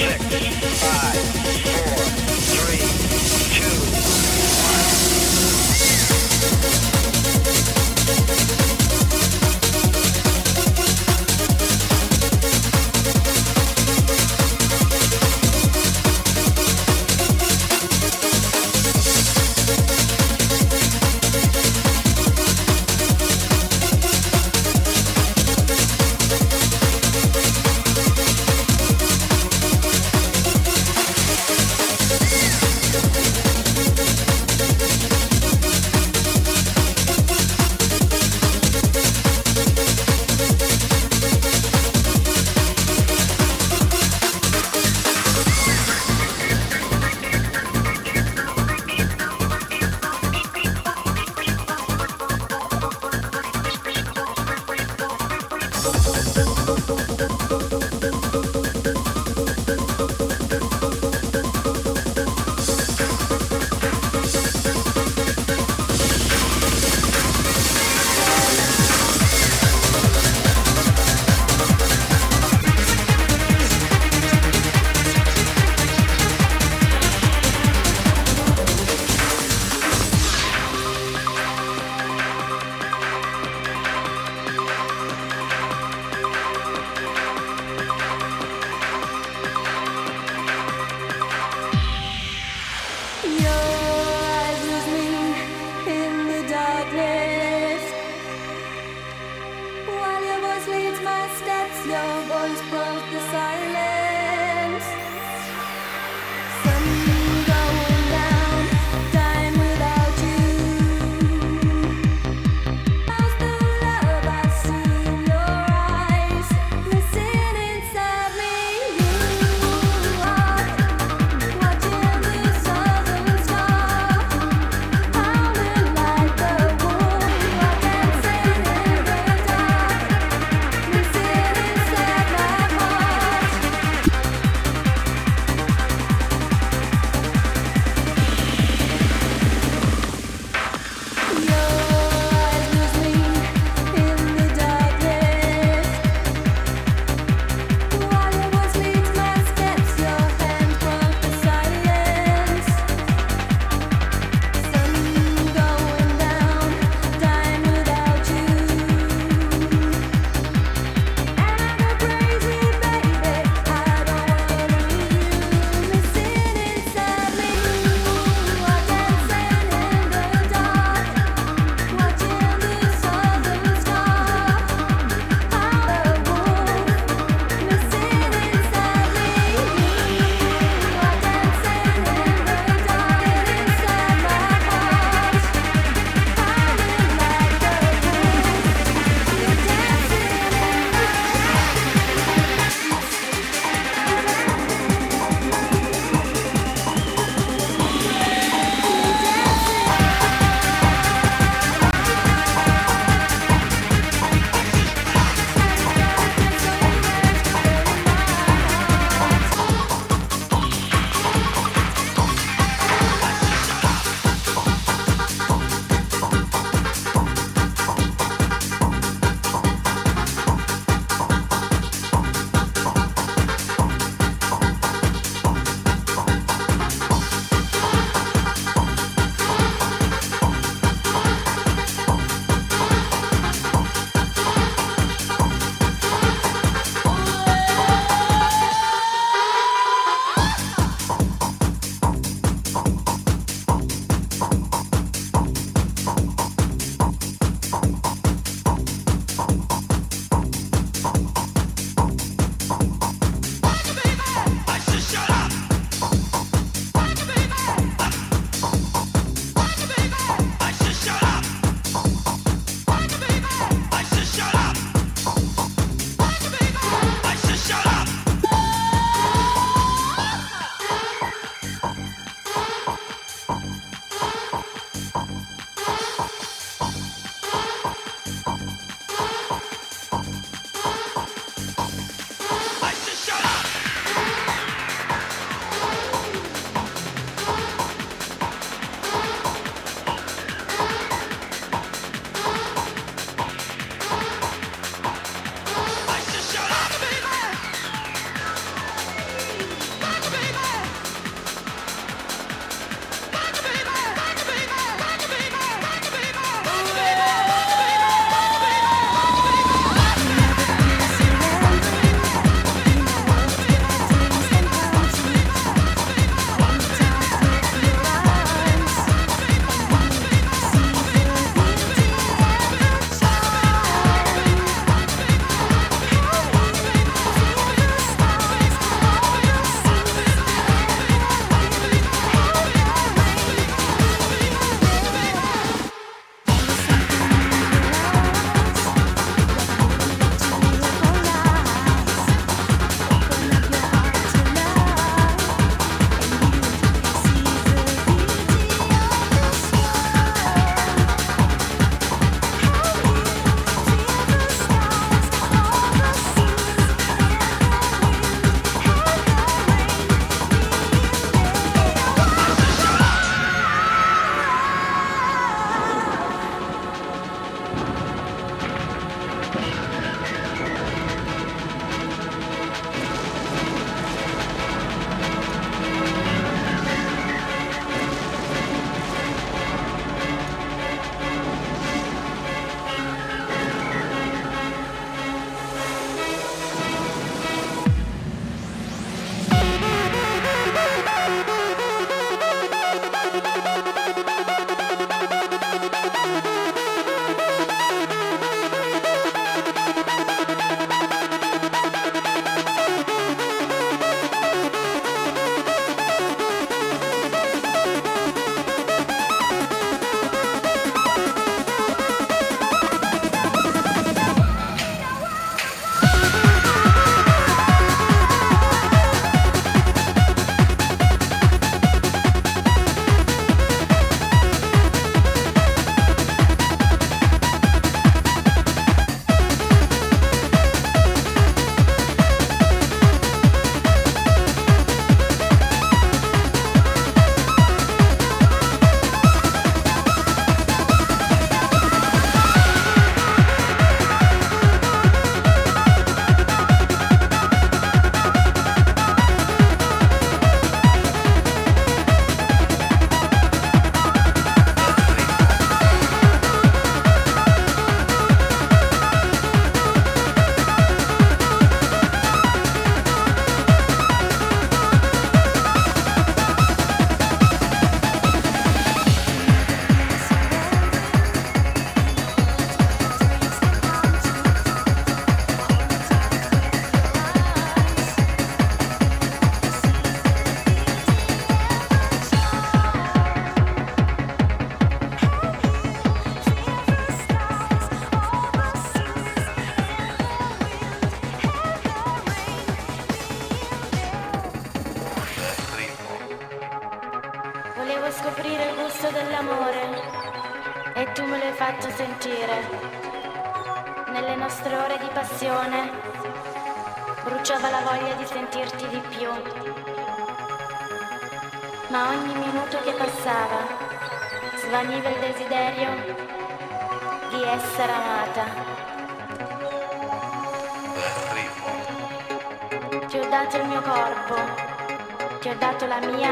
Six, five, four, mía